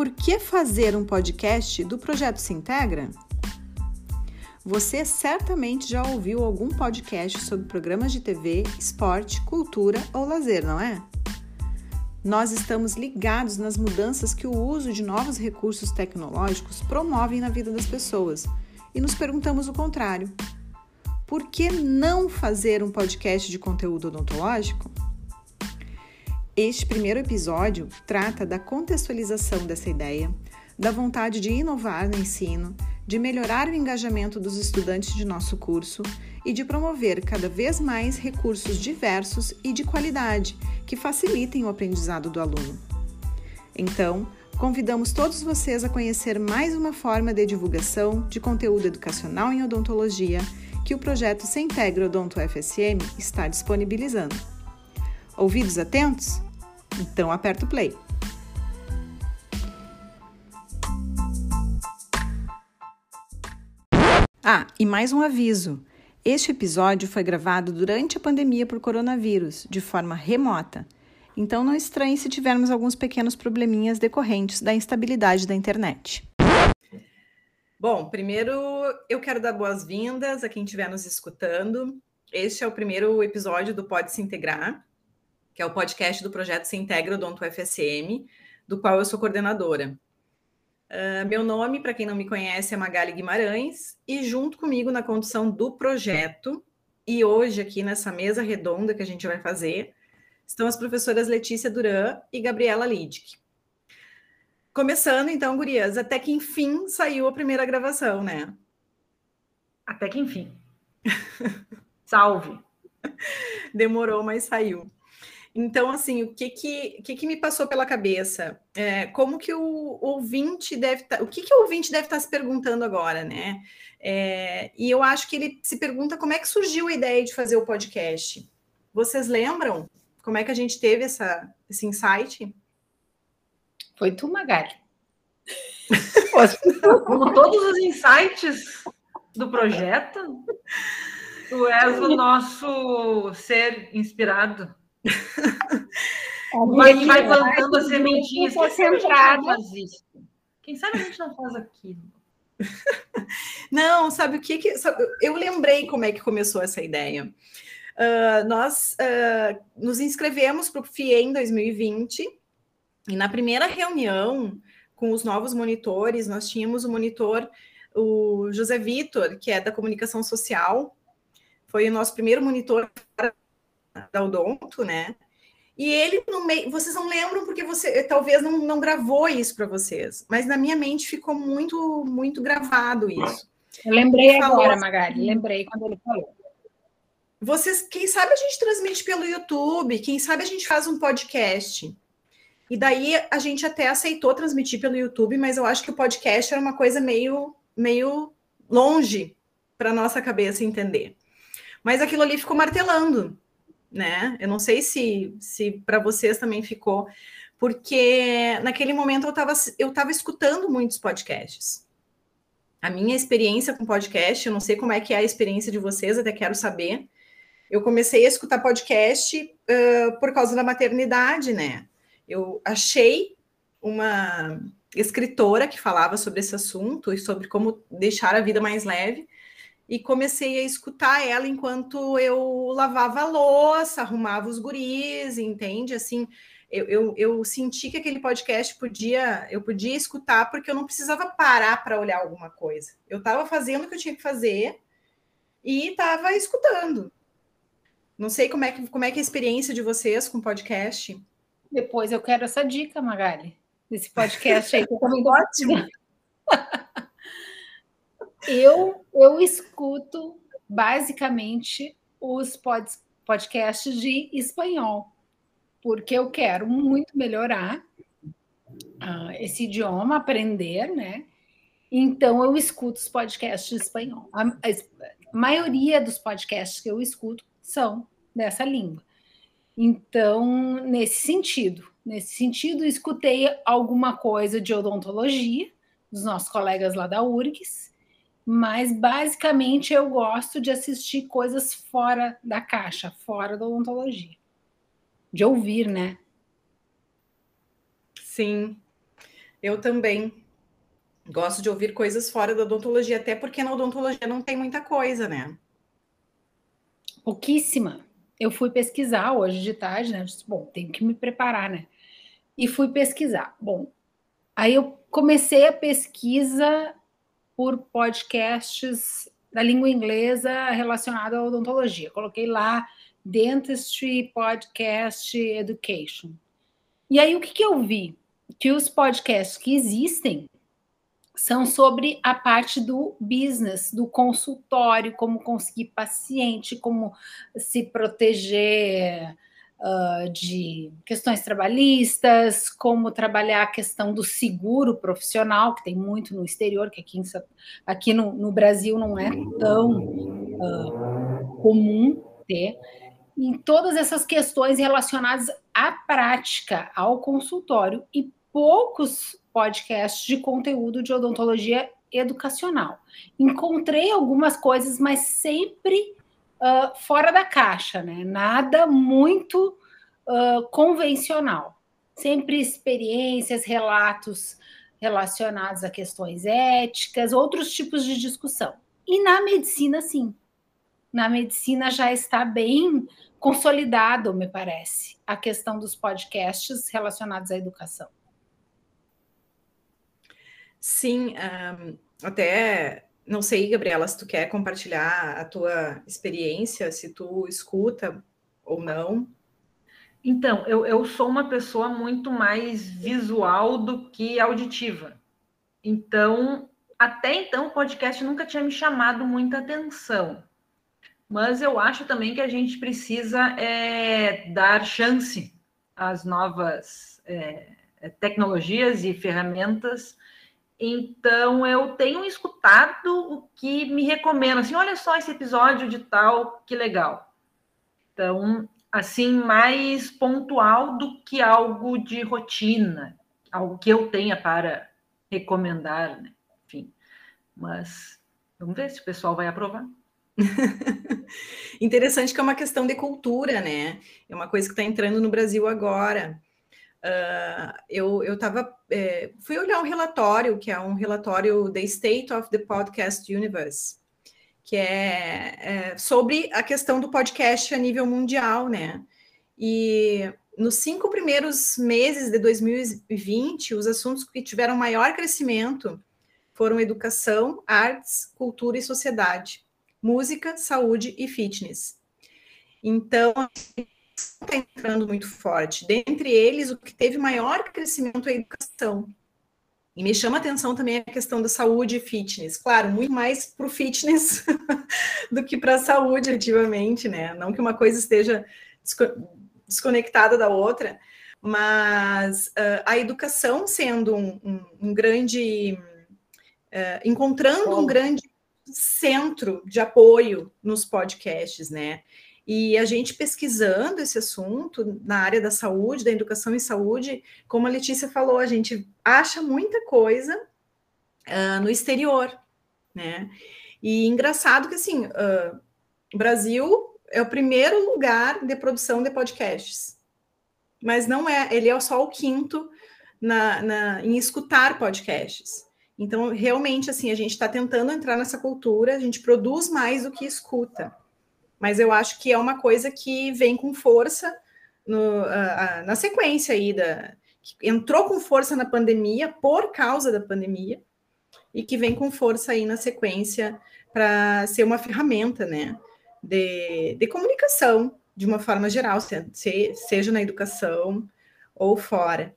Por que fazer um podcast do projeto Se Integra? Você certamente já ouviu algum podcast sobre programas de TV, esporte, cultura ou lazer, não é? Nós estamos ligados nas mudanças que o uso de novos recursos tecnológicos promovem na vida das pessoas e nos perguntamos o contrário. Por que não fazer um podcast de conteúdo odontológico? Este primeiro episódio trata da contextualização dessa ideia, da vontade de inovar no ensino, de melhorar o engajamento dos estudantes de nosso curso e de promover cada vez mais recursos diversos e de qualidade que facilitem o aprendizado do aluno. Então, convidamos todos vocês a conhecer mais uma forma de divulgação de conteúdo educacional em odontologia que o projeto Se Integra Odonto FSM está disponibilizando. Ouvidos atentos? Então aperta o play. Ah, e mais um aviso. Este episódio foi gravado durante a pandemia por coronavírus, de forma remota. Então não estranhe se tivermos alguns pequenos probleminhas decorrentes da instabilidade da internet. Bom, primeiro eu quero dar boas-vindas a quem estiver nos escutando. Este é o primeiro episódio do Pode Se Integrar que é o podcast do projeto Se Integra Odonto FSM, do qual eu sou coordenadora. Uh, meu nome, para quem não me conhece, é Magali Guimarães, e junto comigo na condução do projeto, e hoje aqui nessa mesa redonda que a gente vai fazer, estão as professoras Letícia Duran e Gabriela Lidic. Começando então, gurias, até que enfim saiu a primeira gravação, né? Até que enfim. Salve! Demorou, mas saiu. Então, assim, o que que, que, que me passou pela cabeça? É, como que o ouvinte deve estar. Tá, o que, que o ouvinte deve estar tá se perguntando agora, né? É, e eu acho que ele se pergunta como é que surgiu a ideia de fazer o podcast. Vocês lembram como é que a gente teve essa, esse insight? Foi tu, Magali. Como todos os insights do projeto, tu és o nosso ser inspirado. Vai, vai plantando as sementinhas. Concentrada. Quem sabe a gente não faz aquilo? Não, sabe o que, que sabe, eu lembrei como é que começou essa ideia. Uh, nós uh, nos inscrevemos para o FIE em 2020 e na primeira reunião com os novos monitores, nós tínhamos o monitor, o José Vitor, que é da comunicação social, foi o nosso primeiro monitor da Odonto, né? E ele no meio, vocês não lembram porque você talvez não, não gravou isso para vocês, mas na minha mente ficou muito muito gravado isso. Eu lembrei agora, assim, Magali, lembrei quando ele falou. Vocês, quem sabe a gente transmite pelo YouTube, quem sabe a gente faz um podcast. E daí a gente até aceitou transmitir pelo YouTube, mas eu acho que o podcast era uma coisa meio meio longe para nossa cabeça entender. Mas aquilo ali ficou martelando né? Eu não sei se, se para vocês também ficou, porque naquele momento eu estava eu tava escutando muitos podcasts. A minha experiência com podcast, eu não sei como é que é a experiência de vocês, até quero saber. Eu comecei a escutar podcast uh, por causa da maternidade, né? Eu achei uma escritora que falava sobre esse assunto e sobre como deixar a vida mais leve e comecei a escutar ela enquanto eu lavava a louça, arrumava os guris, entende? Assim, eu, eu, eu, senti que aquele podcast podia, eu podia escutar porque eu não precisava parar para olhar alguma coisa. Eu estava fazendo o que eu tinha que fazer e estava escutando. Não sei como é, que, como é que é a experiência de vocês com podcast. Depois eu quero essa dica, Magali, desse podcast aí, que eu também gosto. Eu, eu escuto basicamente os pod, podcasts de espanhol, porque eu quero muito melhorar uh, esse idioma, aprender, né? Então eu escuto os podcasts de espanhol. A, a, maioria dos podcasts que eu escuto são dessa língua. Então, nesse sentido, nesse sentido, escutei alguma coisa de odontologia dos nossos colegas lá da URGS, mas basicamente eu gosto de assistir coisas fora da caixa, fora da odontologia. De ouvir, né? Sim. Eu também gosto de ouvir coisas fora da odontologia, até porque na odontologia não tem muita coisa, né? Pouquíssima. Eu fui pesquisar hoje de tarde, né? Disse, bom, tenho que me preparar, né? E fui pesquisar. Bom, aí eu comecei a pesquisa por podcasts da língua inglesa relacionada à odontologia. Coloquei lá Dentistry Podcast Education. E aí o que, que eu vi? Que os podcasts que existem são sobre a parte do business, do consultório, como conseguir paciente, como se proteger uh, de questões trabalhistas, como trabalhar a questão do seguro profissional, que tem muito no exterior, que aqui, em, aqui no, no Brasil não é tão uh, comum ter. Em todas essas questões relacionadas à prática, ao consultório, e poucos podcasts de conteúdo de odontologia educacional. Encontrei algumas coisas, mas sempre uh, fora da caixa, né? Nada muito uh, convencional. Sempre experiências, relatos relacionados a questões éticas, outros tipos de discussão. E na medicina, sim. Na medicina já está bem consolidado, me parece, a questão dos podcasts relacionados à educação. Sim, um, até não sei, Gabriela, se tu quer compartilhar a tua experiência, se tu escuta ou não. Então, eu, eu sou uma pessoa muito mais visual do que auditiva. Então, até então, o podcast nunca tinha me chamado muita atenção. Mas eu acho também que a gente precisa é, dar chance às novas é, tecnologias e ferramentas então eu tenho escutado o que me recomendam, assim, olha só esse episódio de tal, que legal. Então, assim, mais pontual do que algo de rotina, algo que eu tenha para recomendar, né? Enfim. Mas vamos ver se o pessoal vai aprovar. Interessante que é uma questão de cultura, né? É uma coisa que está entrando no Brasil agora. Uh, eu eu é, fui olhar um relatório, que é um relatório The State of the Podcast Universe, que é, é, sobre a questão do podcast a nível mundial, né? E nos cinco primeiros meses de 2020, os assuntos que tiveram maior crescimento foram educação, artes, cultura e sociedade, música, saúde e fitness. Então, está entrando muito forte. Dentre eles, o que teve maior crescimento é a educação. E me chama atenção também a questão da saúde e fitness. Claro, muito mais para o fitness do que para a saúde, ativamente, né? Não que uma coisa esteja desconectada da outra, mas uh, a educação sendo um, um, um grande. Uh, encontrando um grande centro de apoio nos podcasts, né? E a gente pesquisando esse assunto na área da saúde, da educação em saúde, como a Letícia falou, a gente acha muita coisa uh, no exterior, né? E engraçado que assim, uh, o Brasil é o primeiro lugar de produção de podcasts, mas não é, ele é só o quinto na, na em escutar podcasts. Então, realmente, assim, a gente está tentando entrar nessa cultura, a gente produz mais do que escuta mas eu acho que é uma coisa que vem com força no, na sequência aí da entrou com força na pandemia por causa da pandemia e que vem com força aí na sequência para ser uma ferramenta, né, de, de comunicação de uma forma geral, se, seja na educação ou fora.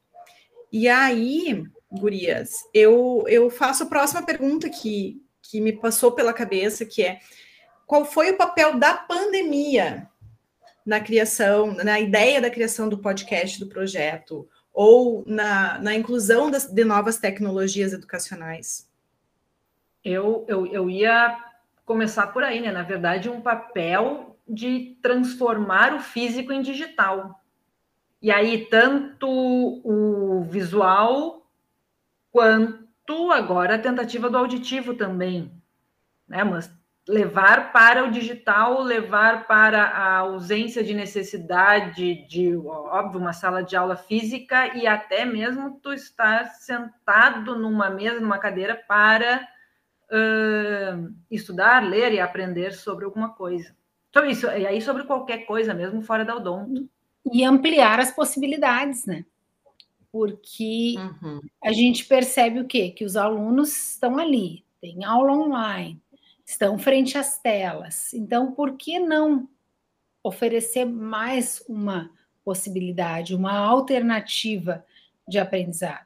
E aí, gurias, eu, eu faço a próxima pergunta que, que me passou pela cabeça, que é qual foi o papel da pandemia na criação, na ideia da criação do podcast do projeto, ou na, na inclusão das, de novas tecnologias educacionais? Eu, eu, eu ia começar por aí, né? Na verdade, um papel de transformar o físico em digital. E aí, tanto o visual quanto agora a tentativa do auditivo também. Né? Mas levar para o digital, levar para a ausência de necessidade de, óbvio, uma sala de aula física e até mesmo tu estar sentado numa mesa, numa cadeira para uh, estudar, ler e aprender sobre alguma coisa. Sobre isso, e aí sobre qualquer coisa mesmo fora da odonto. E ampliar as possibilidades, né? Porque uhum. a gente percebe o quê? Que os alunos estão ali, tem aula online, estão frente às telas. Então, por que não oferecer mais uma possibilidade, uma alternativa de aprendizado,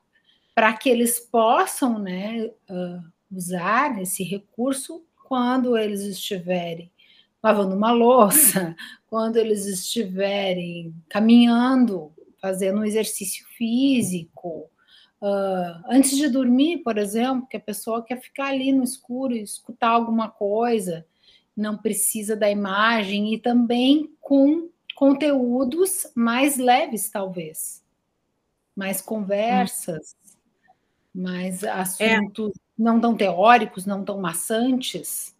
para que eles possam né, uh, usar esse recurso quando eles estiverem lavando uma louça, quando eles estiverem caminhando, fazendo um exercício físico, Uh, antes de dormir, por exemplo, que a pessoa quer ficar ali no escuro e escutar alguma coisa, não precisa da imagem e também com conteúdos mais leves, talvez, mais conversas, hum. mais assuntos é. não tão teóricos, não tão maçantes.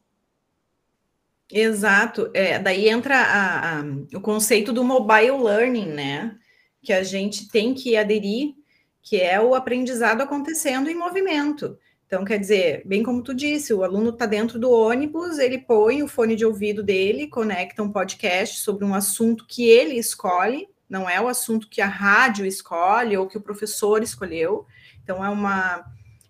Exato, é, daí entra a, a, o conceito do mobile learning, né? Que a gente tem que aderir que é o aprendizado acontecendo em movimento. Então, quer dizer, bem como tu disse, o aluno está dentro do ônibus, ele põe o fone de ouvido dele, conecta um podcast sobre um assunto que ele escolhe, não é o assunto que a rádio escolhe ou que o professor escolheu. Então, é uma,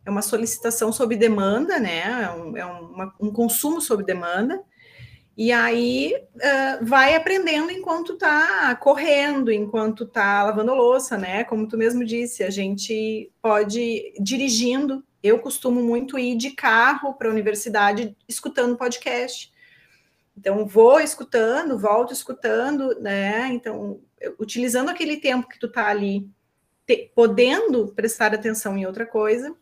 é uma solicitação sob demanda, né? É um, é uma, um consumo sob demanda. E aí uh, vai aprendendo enquanto está correndo, enquanto está lavando louça, né? Como tu mesmo disse, a gente pode dirigindo. Eu costumo muito ir de carro para a universidade escutando podcast. Então, vou escutando, volto escutando, né? Então, utilizando aquele tempo que tu está ali, te, podendo prestar atenção em outra coisa,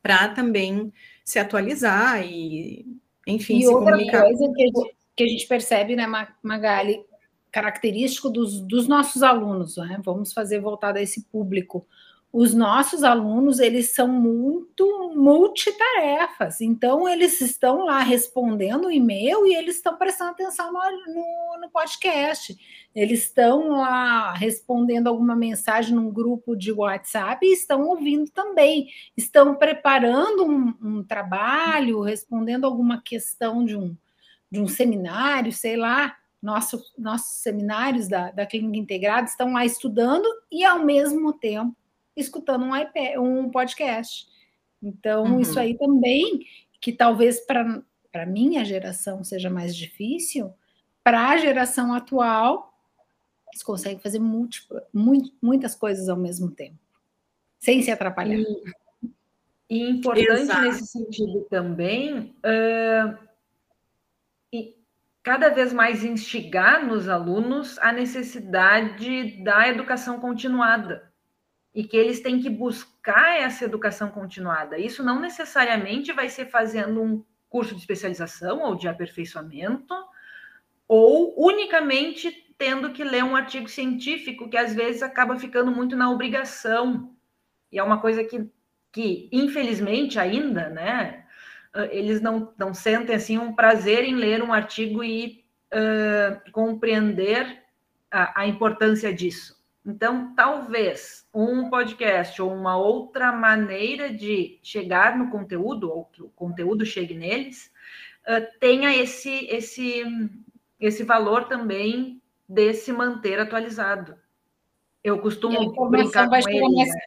para também se atualizar e enfim, e outra comunicar. coisa que a, gente, que a gente percebe, né, Magali, característico dos, dos nossos alunos, né? Vamos fazer voltado a esse público. Os nossos alunos, eles são muito multitarefas, então eles estão lá respondendo o e-mail e eles estão prestando atenção no, no, no podcast. Eles estão lá respondendo alguma mensagem num grupo de WhatsApp e estão ouvindo também. Estão preparando um, um trabalho, respondendo alguma questão de um, de um seminário, sei lá. Nosso, nossos seminários da, da Clínica Integrada estão lá estudando e, ao mesmo tempo, escutando um, iPad, um podcast. Então, uhum. isso aí também, que talvez para a minha geração seja mais difícil, para a geração atual, eles conseguem fazer múltipla, muito, muitas coisas ao mesmo tempo, sem se atrapalhar. E, e importante Exato. nesse sentido também, uh, e cada vez mais instigar nos alunos a necessidade da educação continuada e que eles têm que buscar essa educação continuada. Isso não necessariamente vai ser fazendo um curso de especialização ou de aperfeiçoamento, ou unicamente tendo que ler um artigo científico que às vezes acaba ficando muito na obrigação. E é uma coisa que, que infelizmente ainda, né, eles não, não sentem assim um prazer em ler um artigo e uh, compreender a, a importância disso. Então, talvez um podcast ou uma outra maneira de chegar no conteúdo, ou que o conteúdo chegue neles, uh, tenha esse, esse, esse valor também de se manter atualizado. Eu costumo brincar com ele. Mais, né?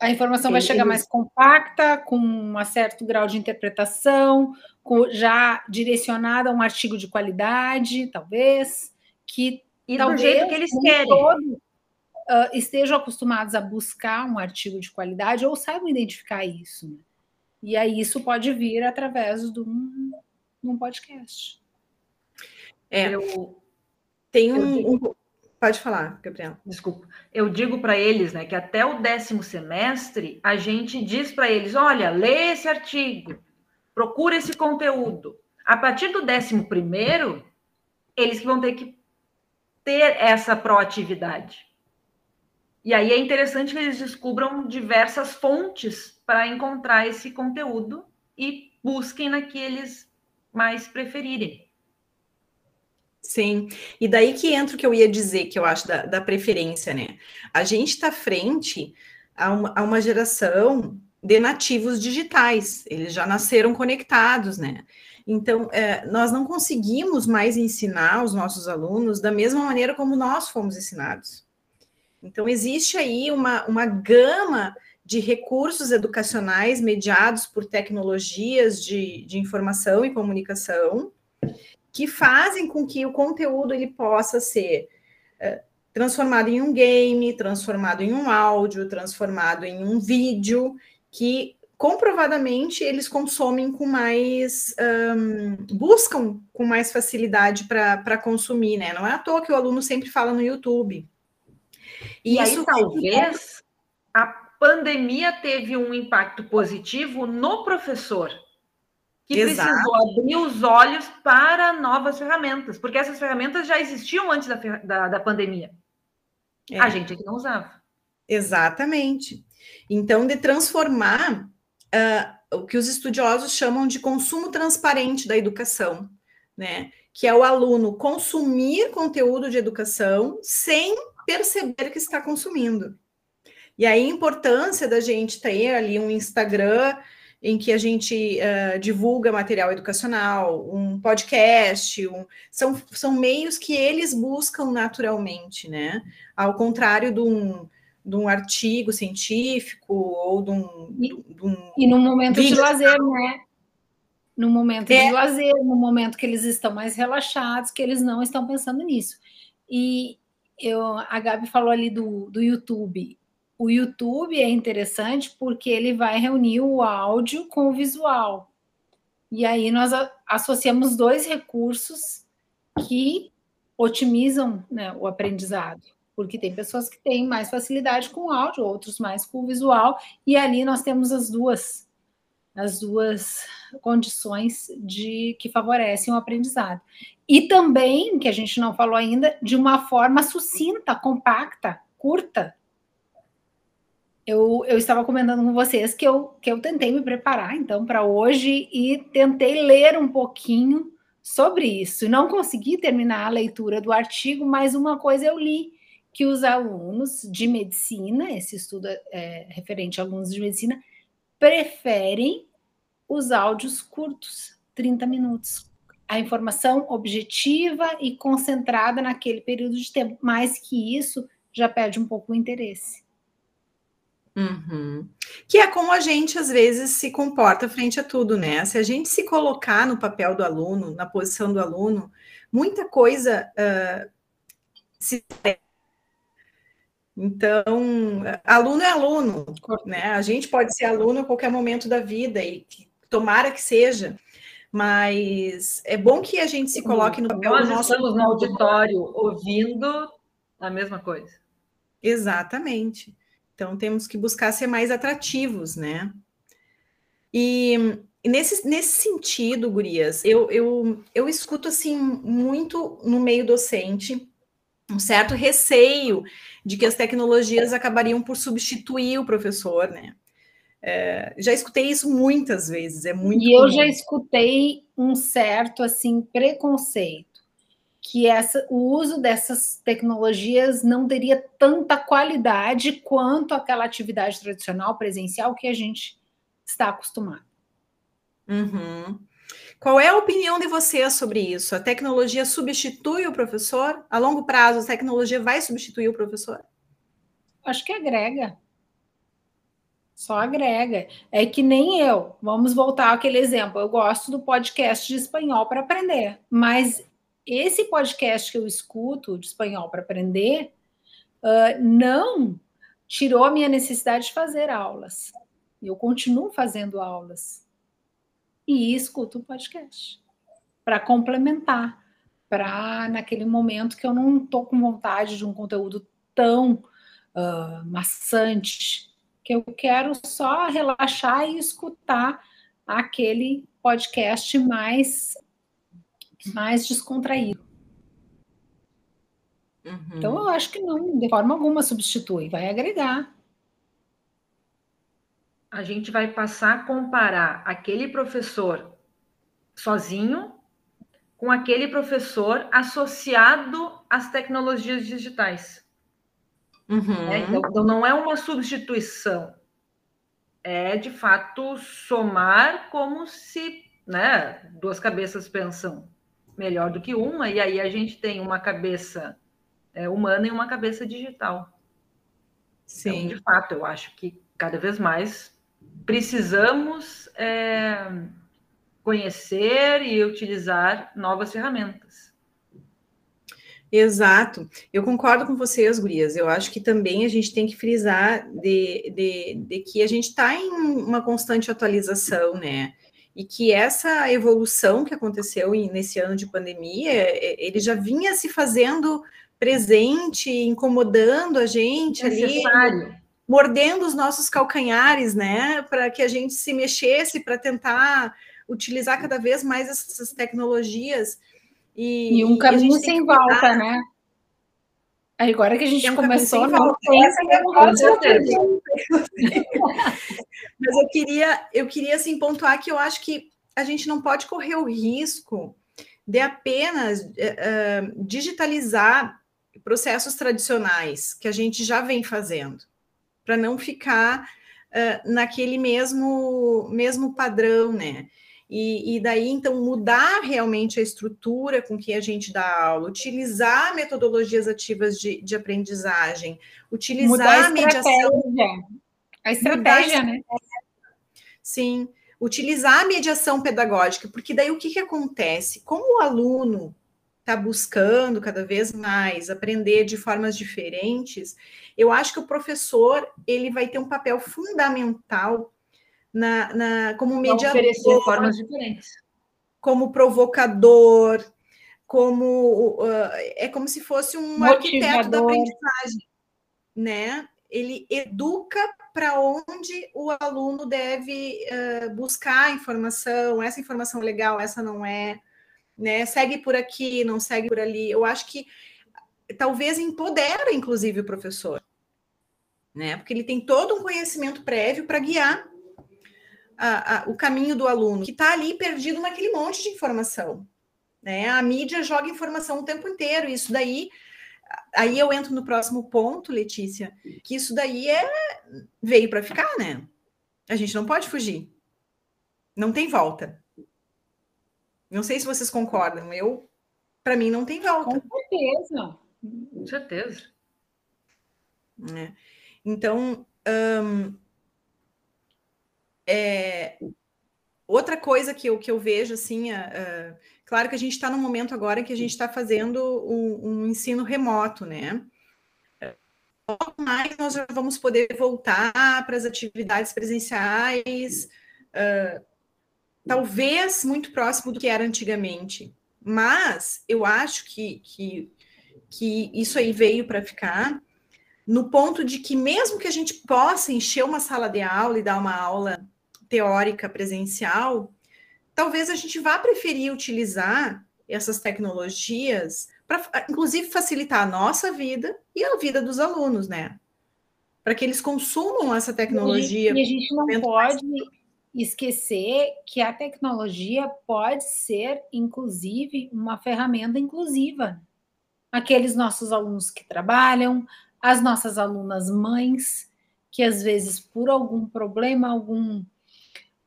A informação vai chegar mais compacta, com um certo grau de interpretação, com, já direcionada a um artigo de qualidade, talvez, que e Talvez, do jeito que eles querem. Todo, uh, estejam acostumados a buscar um artigo de qualidade ou saibam identificar isso. Né? E aí isso pode vir através de um, de um podcast. É, eu, tem um, digo, um, Pode falar, Gabriel. Desculpa. Eu digo para eles né, que até o décimo semestre a gente diz para eles: olha, lê esse artigo, procura esse conteúdo. A partir do décimo primeiro, eles vão ter que ter essa proatividade. E aí é interessante que eles descubram diversas fontes para encontrar esse conteúdo e busquem naqueles mais preferirem. Sim, e daí que entra o que eu ia dizer, que eu acho da, da preferência, né? A gente está frente a uma, a uma geração de nativos digitais, eles já nasceram conectados, né? Então, é, nós não conseguimos mais ensinar os nossos alunos da mesma maneira como nós fomos ensinados. Então, existe aí uma, uma gama de recursos educacionais mediados por tecnologias de, de informação e comunicação que fazem com que o conteúdo ele possa ser é, transformado em um game, transformado em um áudio, transformado em um vídeo, que comprovadamente eles consomem com mais um, buscam com mais facilidade para consumir, né? Não é à toa que o aluno sempre fala no YouTube. E, e isso aí, talvez a pandemia teve um impacto positivo no professor que Exato. precisou abrir os olhos para novas ferramentas, porque essas ferramentas já existiam antes da, da, da pandemia. É. A gente é que não usava. Exatamente. Então, de transformar uh, o que os estudiosos chamam de consumo transparente da educação, né? Que é o aluno consumir conteúdo de educação sem perceber que está consumindo. E aí a importância da gente ter ali um Instagram em que a gente uh, divulga material educacional, um podcast, um, são, são meios que eles buscam naturalmente, né? Ao contrário de um, de um artigo científico ou de um. E, de um e no momento vídeo. de lazer, né? No momento é. de lazer, no momento que eles estão mais relaxados, que eles não estão pensando nisso. E eu, a Gabi falou ali do, do YouTube o YouTube é interessante porque ele vai reunir o áudio com o visual. E aí nós associamos dois recursos que otimizam né, o aprendizado. Porque tem pessoas que têm mais facilidade com o áudio, outros mais com o visual, e ali nós temos as duas as duas condições de que favorecem o aprendizado. E também, que a gente não falou ainda, de uma forma sucinta, compacta, curta, eu, eu estava comentando com vocês que eu, que eu tentei me preparar, então, para hoje e tentei ler um pouquinho sobre isso. Não consegui terminar a leitura do artigo, mas uma coisa eu li, que os alunos de medicina, esse estudo é referente a alunos de medicina, preferem os áudios curtos, 30 minutos. A informação objetiva e concentrada naquele período de tempo. Mais que isso, já perde um pouco o interesse. Uhum. Que é como a gente às vezes se comporta frente a tudo, né? Se a gente se colocar no papel do aluno, na posição do aluno, muita coisa uh, se. Então, aluno é aluno, né? A gente pode ser aluno a qualquer momento da vida e tomara que seja, mas é bom que a gente se coloque no papel Nós do nosso. estamos no auditório ouvindo a mesma coisa. Exatamente. Então, temos que buscar ser mais atrativos, né? E, nesse, nesse sentido, Gurias, eu, eu, eu escuto, assim, muito no meio docente um certo receio de que as tecnologias acabariam por substituir o professor, né? É, já escutei isso muitas vezes, é muito. E comum. eu já escutei um certo assim preconceito que essa, o uso dessas tecnologias não teria tanta qualidade quanto aquela atividade tradicional presencial que a gente está acostumado. Uhum. Qual é a opinião de vocês sobre isso? A tecnologia substitui o professor? A longo prazo, a tecnologia vai substituir o professor? Acho que agrega. Só agrega. É que nem eu. Vamos voltar àquele exemplo. Eu gosto do podcast de espanhol para aprender, mas esse podcast que eu escuto de espanhol para aprender uh, não tirou a minha necessidade de fazer aulas. Eu continuo fazendo aulas e escuto o podcast para complementar, para naquele momento que eu não estou com vontade de um conteúdo tão uh, maçante, que eu quero só relaxar e escutar aquele podcast mais mais descontraído. Uhum. Então, eu acho que não, de forma alguma substitui, vai agregar. A gente vai passar a comparar aquele professor sozinho com aquele professor associado às tecnologias digitais. Uhum. É, então, não é uma substituição, é de fato somar como se né, duas cabeças pensam melhor do que uma, e aí a gente tem uma cabeça é, humana e uma cabeça digital. Sim. Então, de fato, eu acho que cada vez mais precisamos é, conhecer e utilizar novas ferramentas. Exato, eu concordo com vocês, Gurias. Eu acho que também a gente tem que frisar de, de, de que a gente está em uma constante atualização, né? E que essa evolução que aconteceu nesse ano de pandemia, é, ele já vinha se fazendo presente, incomodando a gente Necessário. ali, mordendo os nossos calcanhares, né? Para que a gente se mexesse para tentar utilizar cada vez mais essas tecnologias. E, e um caminho sem volta, né? Agora que a gente começou, não tem essa Mas eu queria, eu queria assim, pontuar que eu acho que a gente não pode correr o risco de apenas uh, digitalizar processos tradicionais que a gente já vem fazendo, para não ficar uh, naquele mesmo, mesmo padrão, né? E, e, daí, então, mudar realmente a estrutura com que a gente dá aula, utilizar metodologias ativas de, de aprendizagem, utilizar a, mediação. A estratégia, né? Sim, utilizar a mediação pedagógica, porque daí o que, que acontece? Como o aluno está buscando cada vez mais aprender de formas diferentes, eu acho que o professor ele vai ter um papel fundamental na, na como mediador, oferecer formas diferentes, como provocador, como uh, é como se fosse um Motivador. arquiteto da aprendizagem, né? Ele educa para onde o aluno deve uh, buscar informação, essa informação é legal, essa não é, né? Segue por aqui, não segue por ali. Eu acho que talvez empodera, inclusive, o professor, né? Porque ele tem todo um conhecimento prévio para guiar a, a, o caminho do aluno, que está ali perdido naquele monte de informação. Né? A mídia joga informação o tempo inteiro, e isso daí. Aí eu entro no próximo ponto, Letícia, que isso daí é veio para ficar, né? A gente não pode fugir. Não tem volta. Não sei se vocês concordam. Eu, para mim, não tem volta. Com certeza. Com certeza. É. Então, é, outra coisa que eu, que eu vejo, assim, claro que a gente está num momento agora que a gente está fazendo um, um, ensino remoto, né? Logo mais nós já vamos poder voltar para as atividades presenciais, talvez muito próximo do que era antigamente. Mas eu acho que, que, que isso aí veio para ficar, no ponto de que, mesmo que a gente possa encher uma sala de aula e dar uma aula teórica presencial, talvez a gente vá preferir utilizar essas tecnologias para, inclusive, facilitar a nossa vida e a vida dos alunos, né? Para que eles consumam essa tecnologia. E a gente não pode mais... esquecer que a tecnologia pode ser, inclusive, uma ferramenta inclusiva. Aqueles nossos alunos que trabalham, as nossas alunas mães, que às vezes, por algum problema, algum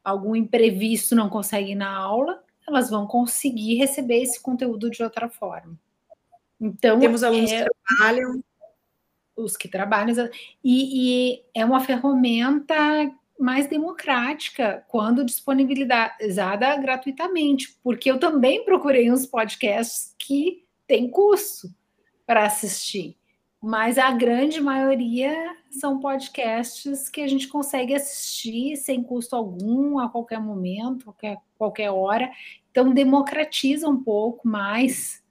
algum imprevisto não conseguem na aula, elas vão conseguir receber esse conteúdo de outra forma. Então, temos alunos é, que trabalham, os que trabalham, e, e é uma ferramenta mais democrática quando disponibilizada gratuitamente, porque eu também procurei uns podcasts que têm custo para assistir mas a grande maioria são podcasts que a gente consegue assistir sem custo algum, a qualquer momento, qualquer, qualquer hora. Então, democratiza um pouco mais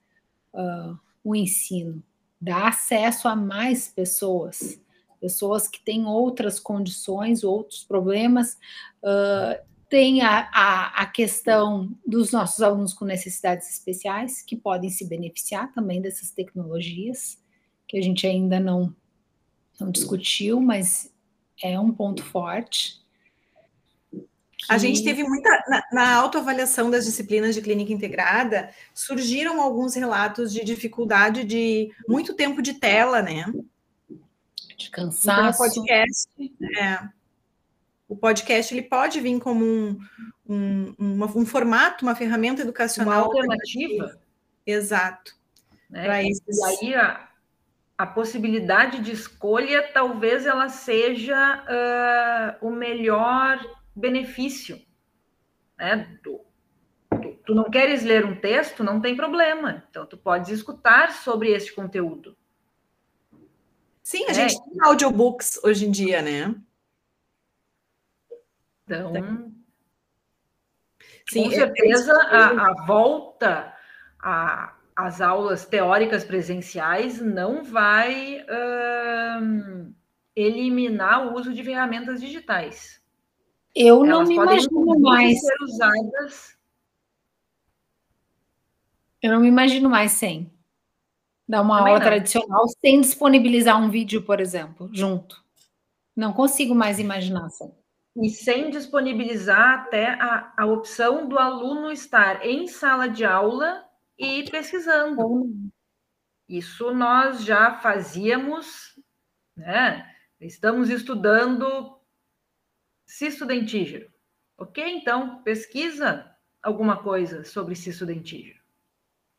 uh, o ensino, dá acesso a mais pessoas, pessoas que têm outras condições, outros problemas. Uh, tem a, a, a, questão dos nossos alunos com necessidades especiais, que podem se beneficiar também dessas tecnologias que a gente ainda não, não discutiu, mas é um ponto forte. A gente teve muita. Na, na autoavaliação das disciplinas de clínica integrada, surgiram alguns relatos de dificuldade de muito tempo de tela, né? De cansaço. Então, o podcast, é, o podcast ele pode vir como um, um, uma, um formato, uma ferramenta educacional. Uma alternativa. Exato. Né? Esses... E aí a, a possibilidade de escolha talvez ela seja uh, o melhor benefício. Né? Tu, tu, tu, não queres ler um texto, não tem problema. Então, tu podes escutar sobre esse conteúdo. Sim, a é. gente tem audiobooks hoje em dia, né? Então, Sim, com é, certeza a, a volta às aulas teóricas presenciais não vai eliminar o uso de ferramentas digitais. Eu não me imagino mais. Ser usadas. Eu não me imagino mais sem. Dar uma Também aula não. tradicional sem disponibilizar um vídeo, por exemplo, junto. Não consigo mais imaginar sem. E sem disponibilizar até a, a opção do aluno estar em sala de aula e pesquisando. Isso nós já fazíamos, né? Estamos estudando cisto dentígero. Ok? Então, pesquisa alguma coisa sobre cisto dentígero.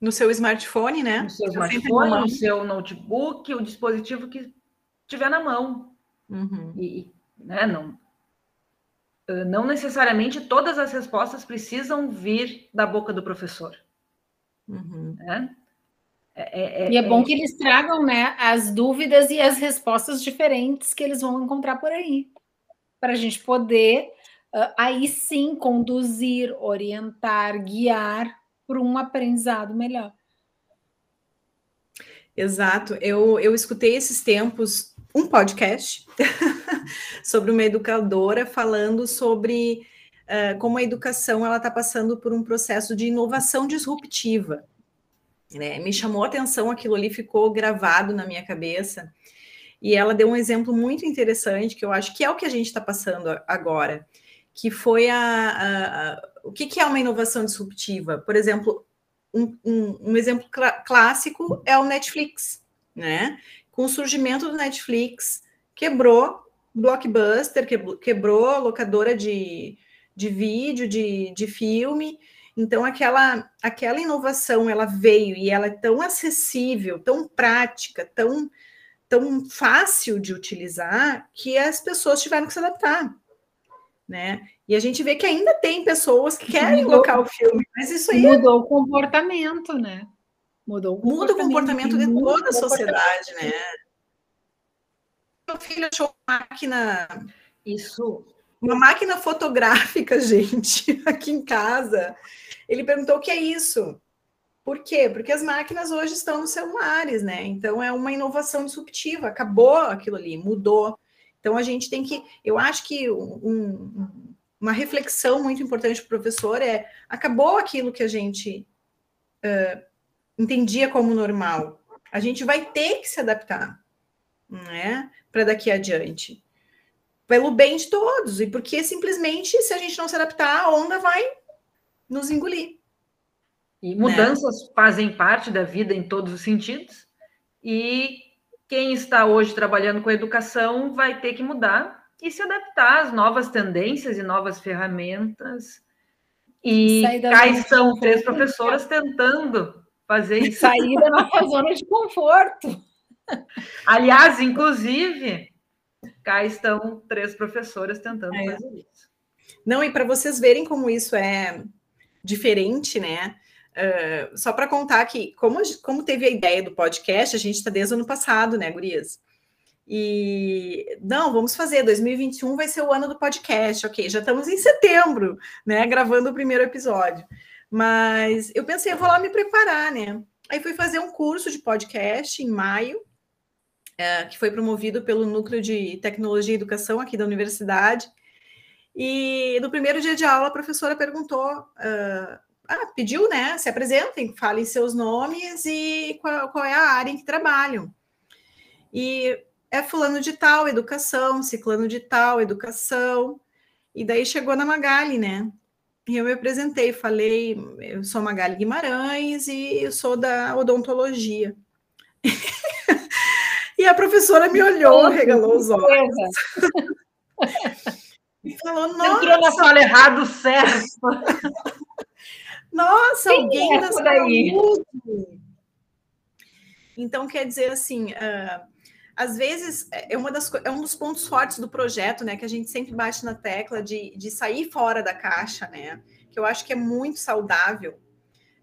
No seu smartphone, né? No seu smartphone, no seu notebook, o dispositivo que tiver na mão. Uhum. E, né, não, não necessariamente todas as respostas precisam vir da boca do professor. Uhum. Né? É, é, é, e é bom é que eles tragam né, as dúvidas e as respostas diferentes que eles vão encontrar por aí para a gente poder uh, aí sim conduzir, orientar, guiar para um aprendizado melhor. Exato. Eu, eu escutei esses tempos um podcast sobre uma educadora falando sobre uh, como a educação ela está passando por um processo de inovação disruptiva. Né? Me chamou a atenção, aquilo ali ficou gravado na minha cabeça. E ela deu um exemplo muito interessante, que eu acho que é o que a gente está passando agora, que foi a, a, a o que, que, é uma inovação disruptiva? Por exemplo, um, um, um exemplo cl clássico é o Netflix, né? Com o surgimento do Netflix, quebrou blockbuster, quebrou locadora de, de vídeo, de, de filme. Então, aquela, aquela inovação, ela veio e ela é tão acessível, tão prática, tão tão fácil de utilizar que as pessoas tiveram que se adaptar, né? E a gente vê que ainda tem pessoas que querem mudou, colocar o filme, mas isso aí mudou o comportamento, né? Mudou o comportamento, muda o comportamento de toda a sociedade, né? Meu filho achou máquina, isso, uma máquina fotográfica, gente, aqui em casa. Ele perguntou o que é isso. Por quê? Porque as máquinas hoje estão nos celulares, né? Então é uma inovação disruptiva, acabou aquilo ali, mudou. Então a gente tem que, eu acho que um, uma reflexão muito importante para o professor é acabou aquilo que a gente uh, entendia como normal. A gente vai ter que se adaptar, né? Para daqui adiante. Pelo bem de todos, e porque simplesmente, se a gente não se adaptar, a onda vai nos engolir. E mudanças né? fazem parte da vida em todos os sentidos. E quem está hoje trabalhando com educação vai ter que mudar e se adaptar às novas tendências e novas ferramentas. E cá estão três professoras tentando fazer isso. Sair da nossa zona de conforto. Aliás, inclusive, cá estão três professoras tentando é. fazer isso. Não, e para vocês verem como isso é diferente, né? Uh, só para contar que, como, como teve a ideia do podcast, a gente está desde o ano passado, né, Gurias? E não, vamos fazer. 2021 vai ser o ano do podcast, ok? Já estamos em setembro, né? Gravando o primeiro episódio. Mas eu pensei, eu vou lá me preparar, né? Aí fui fazer um curso de podcast em maio, é, que foi promovido pelo Núcleo de Tecnologia e Educação aqui da universidade. E no primeiro dia de aula, a professora perguntou uh, ah, pediu, né? Se apresentem, falem seus nomes e qual, qual, é a área em que trabalham. E é fulano de tal, educação, ciclano de tal, educação. E daí chegou na Magali, né? E eu me apresentei, falei, eu sou Magali Guimarães e eu sou da odontologia. e a professora me olhou, regalou os olhos. e falou, nossa... Entrou na sala errado, certo. nossa, Quem alguém é da saúde. Então, quer dizer assim, uh, às vezes é, uma das, é um dos pontos fortes do projeto, né? Que a gente sempre bate na tecla de, de sair fora da caixa, né? Que eu acho que é muito saudável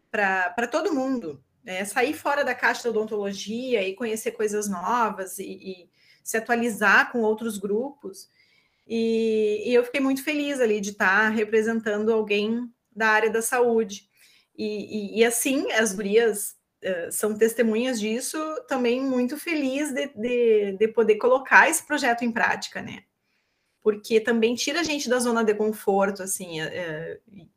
para todo mundo. Né? Sair fora da caixa da odontologia e conhecer coisas novas e, e se atualizar com outros grupos. E, e, eu fiquei muito feliz ali de estar representando alguém da área da saúde. E, e, assim, as gurias uh, são testemunhas disso, também muito feliz de, de, de, poder colocar esse projeto em prática, né? Porque também tira a gente da zona de conforto, assim. Uh,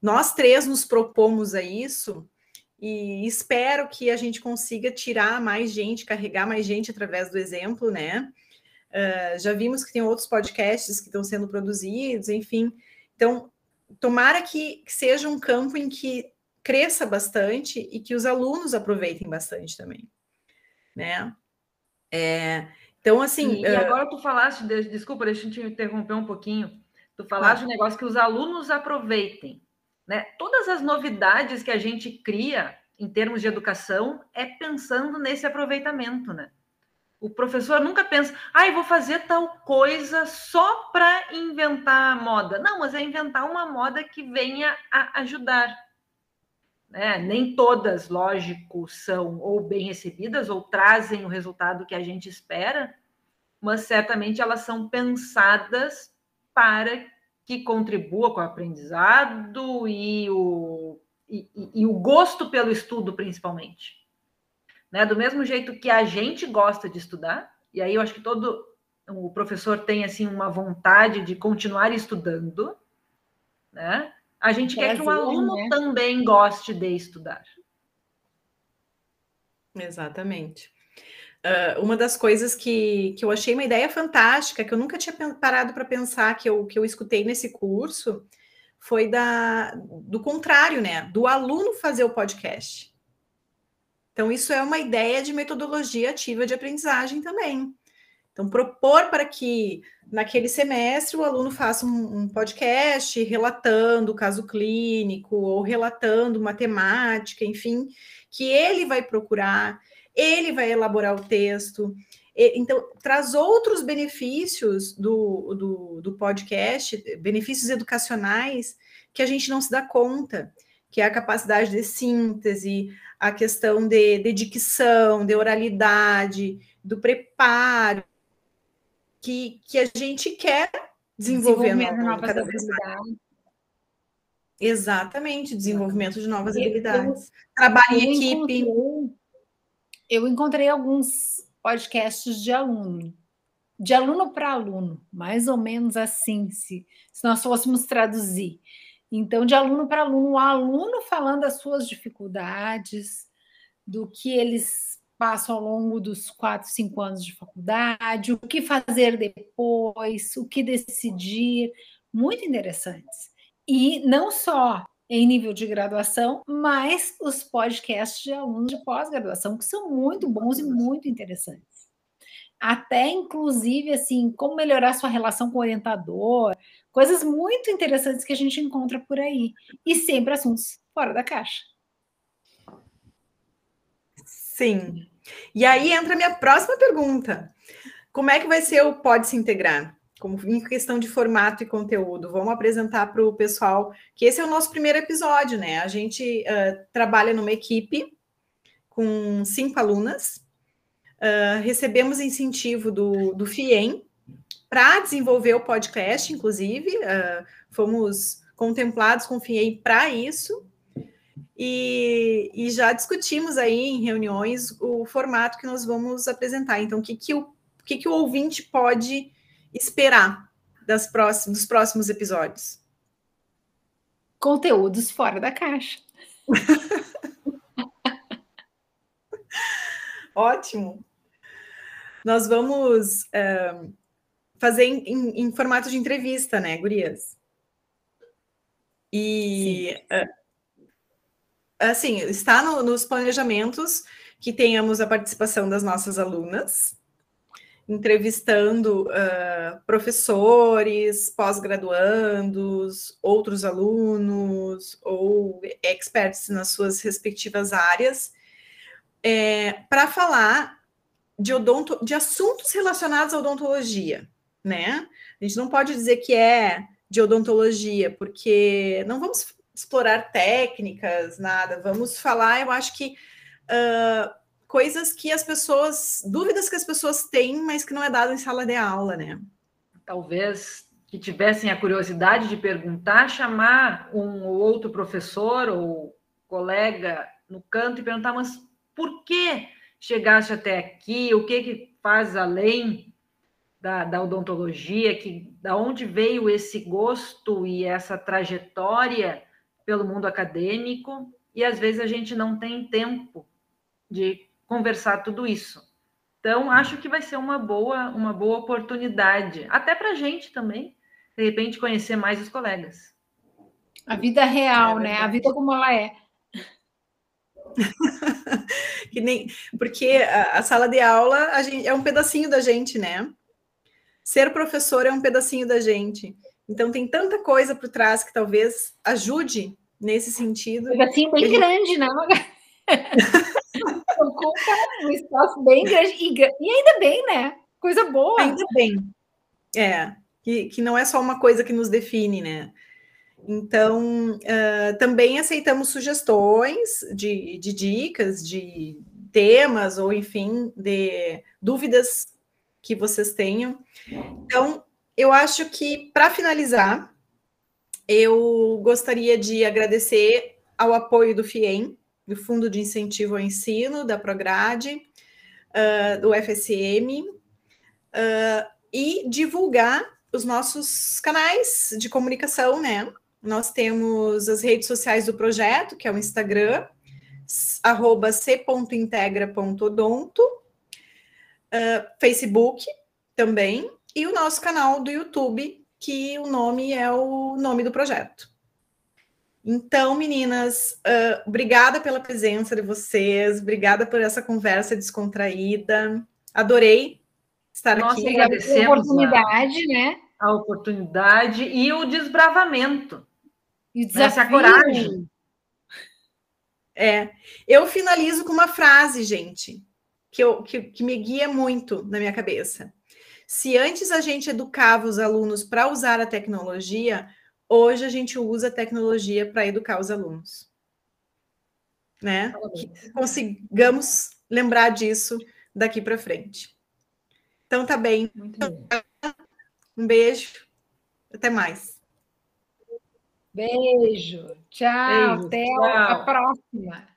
nós três nos propomos a isso, e espero que a gente consiga tirar mais gente, carregar mais gente através do exemplo, né? Uh, já vimos que tem outros podcasts que estão sendo produzidos, enfim. Então, tomara que, que seja um campo em que cresça bastante e que os alunos aproveitem bastante também, né? É, então, assim... E, uh... e, agora tu falaste, de, desculpa, deixa eu te interromper um pouquinho, tu falaste ah. um negócio que os alunos aproveitem, né? Todas as novidades que a gente cria em termos de educação é pensando nesse aproveitamento, né? O professor nunca pensa, ah, eu vou fazer tal coisa só para inventar moda. Não, mas é inventar uma moda que venha a ajudar. Né? Nem todas, lógico, são ou bem recebidas ou trazem o resultado que a gente espera, mas certamente elas são pensadas para que contribua com o aprendizado e o, e, e o gosto pelo estudo, principalmente. Né? Do mesmo jeito que a gente gosta de estudar, e aí eu acho que todo o professor tem assim uma vontade de continuar estudando, né? A gente quer que o aluno né? também goste de estudar. Exatamente. Uh, uma das coisas que, que eu achei uma ideia fantástica, que eu nunca tinha parado para pensar, que eu, que eu escutei nesse curso, foi da, do contrário, né? Do aluno fazer o podcast. Então, isso é uma ideia de metodologia ativa de aprendizagem também. Então, propor para que naquele semestre o aluno faça um, um, podcast relatando o caso clínico ou relatando matemática, enfim, que ele vai procurar, ele vai elaborar o texto. Então, traz outros benefícios do, do, do podcast, benefícios educacionais, que a gente não se dá conta, que é a capacidade de síntese, a questão de, de dicção, de oralidade, do preparo, que, que a gente quer desenvolver novas cada vez mais. Exatamente, desenvolvimento de novas eu, habilidades. Trabalho em equipe. Encontrei, eu encontrei alguns podcasts de aluno, de aluno para aluno, mais ou menos assim, se, se nós fôssemos traduzir. Então, de aluno para aluno, o aluno falando as suas dificuldades, do que eles passo ao longo dos quatro, cinco anos de faculdade, o que fazer depois, o que decidir, muito interessantes. E não só em nível de graduação, mas os podcasts de alunos de pós-graduação, que são muito bons e muito interessantes. Até, inclusive, assim, como melhorar sua relação com o orientador, coisas muito interessantes que a gente encontra por aí. E sempre assuntos fora da caixa. Sim. E aí entra a minha próxima pergunta. Como é que vai ser o Pode Se Integrar? Como em questão de formato e conteúdo. Vamos apresentar para o pessoal que esse é o nosso primeiro episódio, né? A gente uh, trabalha numa equipe com cinco alunas. Uh, recebemos incentivo do, do FIEM para desenvolver o podcast, inclusive. Uh, fomos contemplados com o FIEM para isso. E, e, já discutimos aí em reuniões o formato que nós vamos apresentar. Então, o que, que, o, que, que o ouvinte pode esperar das próximos, dos próximos episódios? Conteúdos fora da caixa. Ótimo. Nós vamos. fazer em, em, em, formato de entrevista, né, gurias? E uh, assim, está no, nos planejamentos que tenhamos a participação das nossas alunas, entrevistando uh, professores, pós-graduandos, outros alunos ou experts nas suas respectivas áreas, é, para falar de, odonto, de assuntos relacionados à odontologia, né? A gente não pode dizer que é de odontologia, porque não vamos explorar técnicas, nada. Vamos falar, eu acho que uh, coisas que as pessoas, dúvidas que as pessoas têm, mas que não é dado em sala de aula, né? Talvez que tivessem a curiosidade de perguntar, chamar um ou outro professor ou colega no canto e perguntar, mas por que chegaste até aqui? O que que faz além da, da odontologia? Que da onde veio esse gosto e essa trajetória pelo mundo acadêmico? E às vezes a gente não tem tempo de conversar tudo isso. Então, acho que vai ser uma boa, uma boa oportunidade, até para a gente também, de repente, conhecer mais os colegas. A vida real, é né? A vida como ela é. que nem, porque a, a, sala de aula a gente, é um pedacinho da gente, né? Ser professor é um pedacinho da gente. Então tem tanta coisa por trás que talvez ajude nesse sentido. Um pedacinho bem gente... grande, né? ocupa um espaço bem grande. E, e, ainda bem, né? Coisa boa. Ainda bem. É, que, que não é só uma coisa que nos define, né? Então, uh, também aceitamos sugestões de, de dicas, de temas, ou enfim, de dúvidas que vocês tenham. Então, eu acho que, para finalizar, eu gostaria de agradecer ao apoio do FIEM, do Fundo de Incentivo ao Ensino, da Prograde, uh, do FSM, uh, e divulgar os nossos canais de comunicação, né? Nós temos as redes sociais do projeto, que é o Instagram, arroba c.integra.odonto, uh, Facebook também, e o nosso canal do YouTube, que o nome é o nome do projeto. Então, meninas, uh, obrigada pela presença de vocês, obrigada por essa conversa descontraída. Adorei estar Nós aqui. Agradecemos a oportunidade, a, né? A oportunidade e o desbravamento. E essa coragem. É, eu finalizo com uma frase, gente, que, eu, que, que me guia muito na minha cabeça. Se antes a gente educava os alunos para usar a tecnologia, hoje a gente usa tecnologia para educar os alunos. Né? Que consigamos lembrar disso daqui para frente. Então tá bem. Um beijo. Até mais. Beijo. Tchau. Beijo, até tchau. a próxima.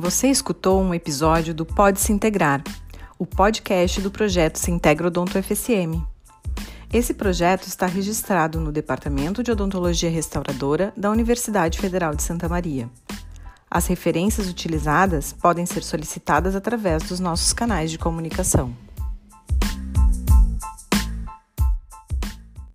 Você escutou um episódio do Pode Se Integrar, o podcast do projeto Se Integra Odonto FSM. Esse projeto está registrado no Departamento de Odontologia Restauradora da Universidade Federal de Santa Maria. As referências utilizadas podem ser solicitadas através dos nossos canais de comunicação.